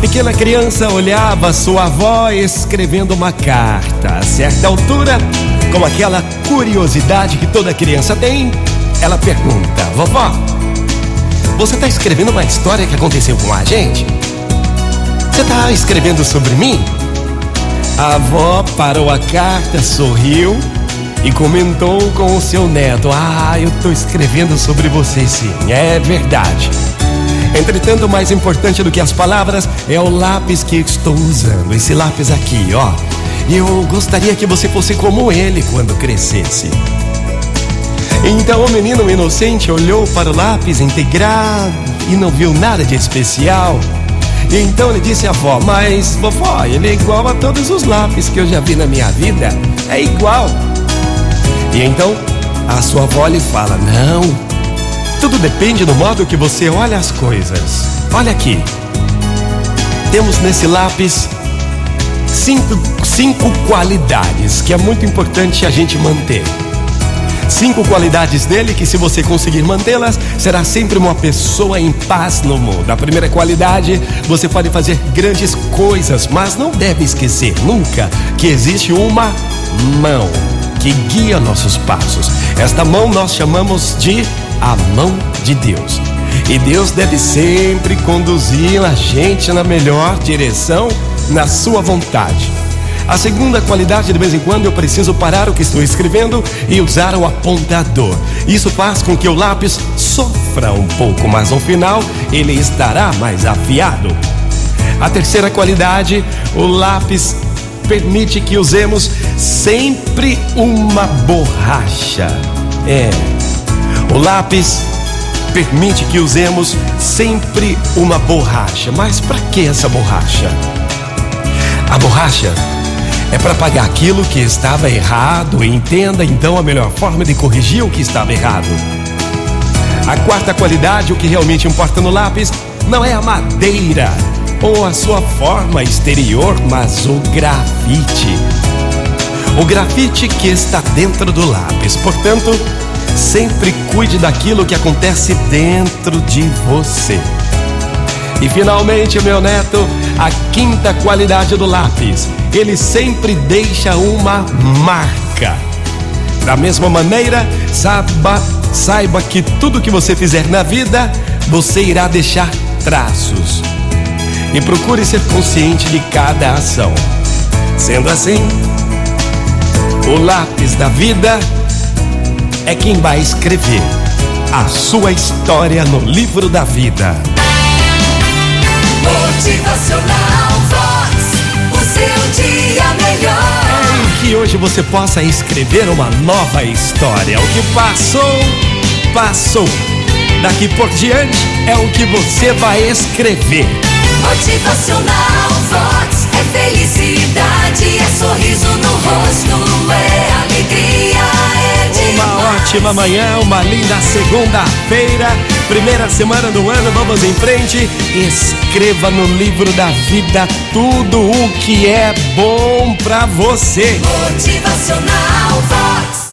Pequena criança olhava sua avó escrevendo uma carta. A certa altura, com aquela curiosidade que toda criança tem, ela pergunta: Vovó, você está escrevendo uma história que aconteceu com a gente? Você está escrevendo sobre mim? A avó parou a carta, sorriu e comentou com o seu neto: Ah, eu estou escrevendo sobre você sim, é verdade. Entretanto, mais importante do que as palavras é o lápis que estou usando. Esse lápis aqui, ó. Eu gostaria que você fosse como ele quando crescesse. Então o menino inocente olhou para o lápis integrado e não viu nada de especial. Então ele disse à avó: Mas vovó, ele é igual a todos os lápis que eu já vi na minha vida. É igual. E então a sua avó lhe fala: Não, tudo depende do modo que você olha as coisas. Olha aqui. Temos nesse lápis cinco, cinco qualidades que é muito importante a gente manter. Cinco qualidades dele que, se você conseguir mantê-las, será sempre uma pessoa em paz no mundo. A primeira qualidade, você pode fazer grandes coisas, mas não deve esquecer nunca que existe uma mão que guia nossos passos. Esta mão nós chamamos de a mão de Deus. E Deus deve sempre conduzir a gente na melhor direção, na sua vontade. A segunda qualidade, de vez em quando, eu preciso parar o que estou escrevendo e usar o apontador. Isso faz com que o lápis sofra um pouco, mas no final ele estará mais afiado. A terceira qualidade, o lápis permite que usemos sempre uma borracha. É, o lápis permite que usemos sempre uma borracha. Mas para que essa borracha? A borracha é para pagar aquilo que estava errado entenda então a melhor forma de corrigir o que estava errado. A quarta qualidade, o que realmente importa no lápis, não é a madeira ou a sua forma exterior, mas o grafite. O grafite que está dentro do lápis. Portanto, sempre cuide daquilo que acontece dentro de você. E finalmente, meu neto, a quinta qualidade do lápis. Ele sempre deixa uma marca. Da mesma maneira, saiba, saiba que tudo que você fizer na vida, você irá deixar traços. E procure ser consciente de cada ação. Sendo assim, o lápis da vida é quem vai escrever a sua história no livro da vida. Motivacional Vox, o seu dia melhor. E que hoje você possa escrever uma nova história. O que passou, passou. Daqui por diante é o que você vai escrever. Motivacional Vox ótima manhã, uma linda segunda-feira, primeira semana do ano, vamos em frente. Escreva no livro da vida tudo o que é bom pra você. Motivacional